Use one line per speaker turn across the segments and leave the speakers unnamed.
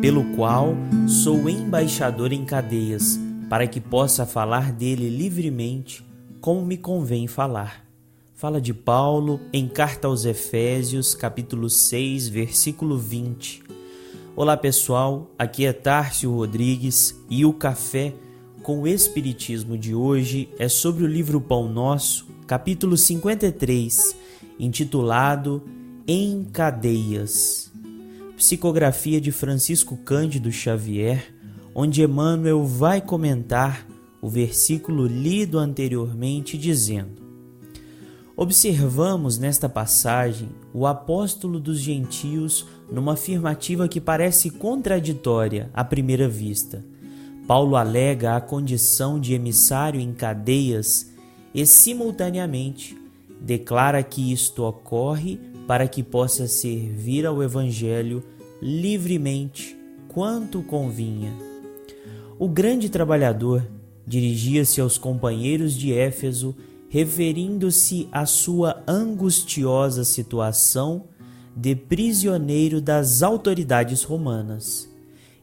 pelo qual sou embaixador em cadeias, para que possa falar dele livremente, como me convém falar. Fala de Paulo em carta aos Efésios, capítulo 6, versículo 20. Olá pessoal, aqui é Tárcio Rodrigues e o café com o Espiritismo de hoje é sobre o livro Pão Nosso, capítulo 53, intitulado Em Cadeias. Psicografia de Francisco Cândido Xavier, onde Emmanuel vai comentar o versículo lido anteriormente, dizendo: Observamos nesta passagem o apóstolo dos gentios numa afirmativa que parece contraditória à primeira vista. Paulo alega a condição de emissário em cadeias e, simultaneamente, declara que isto ocorre para que possa servir ao Evangelho livremente quanto convinha. O grande trabalhador dirigia-se aos companheiros de Éfeso, referindo-se à sua angustiosa situação de prisioneiro das autoridades romanas.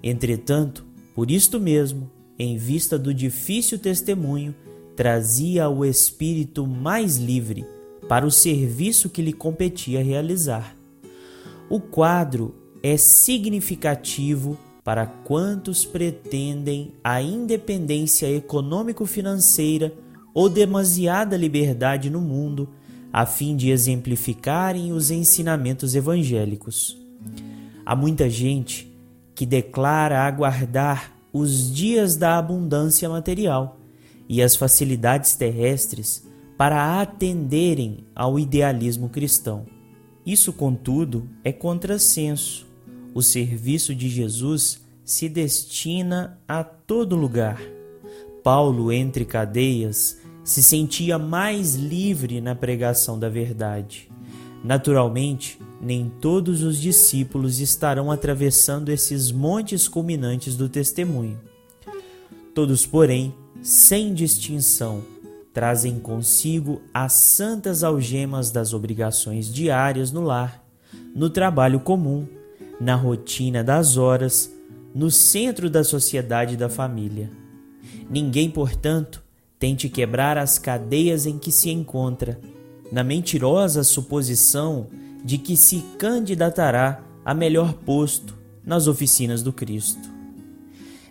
Entretanto, por isto mesmo, em vista do difícil testemunho, trazia o espírito mais livre para o serviço que lhe competia realizar. O quadro é significativo para quantos pretendem a independência econômico-financeira ou demasiada liberdade no mundo, a fim de exemplificarem os ensinamentos evangélicos. Há muita gente que declara aguardar os dias da abundância material e as facilidades terrestres para atenderem ao idealismo cristão. Isso, contudo, é contrassenso. O serviço de Jesus se destina a todo lugar. Paulo, entre cadeias, se sentia mais livre na pregação da verdade. Naturalmente, nem todos os discípulos estarão atravessando esses montes culminantes do testemunho. Todos, porém, sem distinção, trazem consigo as santas algemas das obrigações diárias no lar, no trabalho comum, na rotina das horas, no centro da sociedade e da família. Ninguém, portanto, tente quebrar as cadeias em que se encontra, na mentirosa suposição de que se candidatará a melhor posto nas oficinas do Cristo.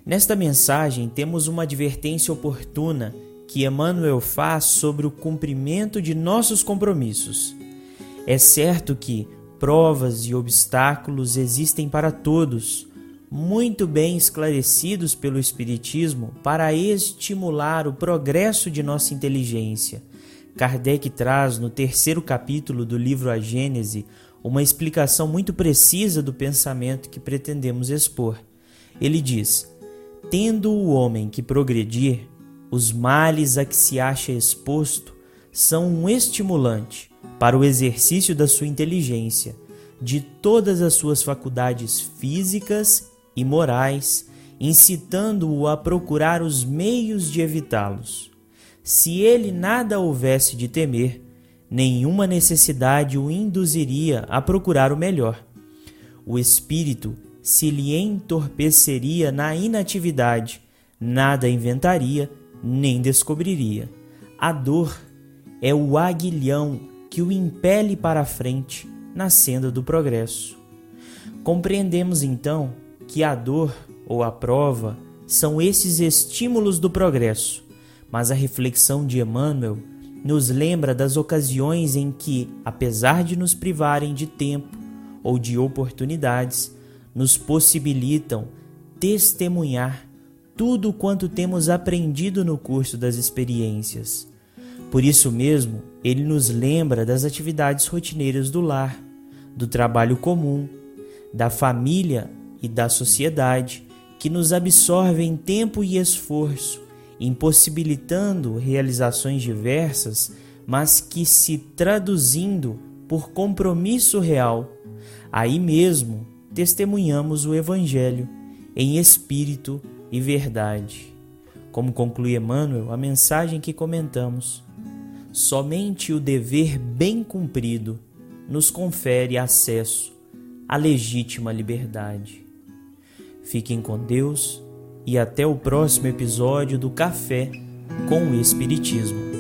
Nesta mensagem temos uma advertência oportuna que Emmanuel faz sobre o cumprimento de nossos compromissos. É certo que provas e obstáculos existem para todos, muito bem esclarecidos pelo Espiritismo para estimular o progresso de nossa inteligência Kardec traz no terceiro capítulo do livro A Gênese uma explicação muito precisa do pensamento que pretendemos expor. Ele diz: Tendo o homem que progredir, os males a que se acha exposto são um estimulante para o exercício da sua inteligência, de todas as suas faculdades físicas e morais, incitando-o a procurar os meios de evitá-los. Se ele nada houvesse de temer, nenhuma necessidade o induziria a procurar o melhor. O espírito se lhe entorpeceria na inatividade, nada inventaria, nem descobriria. A dor é o aguilhão que o impele para a frente na senda do progresso. Compreendemos então que a dor ou a prova são esses estímulos do progresso mas a reflexão de Emmanuel nos lembra das ocasiões em que, apesar de nos privarem de tempo ou de oportunidades, nos possibilitam testemunhar tudo quanto temos aprendido no curso das experiências. Por isso mesmo, ele nos lembra das atividades rotineiras do lar, do trabalho comum, da família e da sociedade, que nos absorvem tempo e esforço impossibilitando realizações diversas, mas que se traduzindo por compromisso real, aí mesmo testemunhamos o Evangelho em espírito e verdade. Como conclui Emmanuel, a mensagem que comentamos, somente o dever bem cumprido nos confere acesso à legítima liberdade. Fiquem com Deus e até o próximo episódio do Café com o Espiritismo.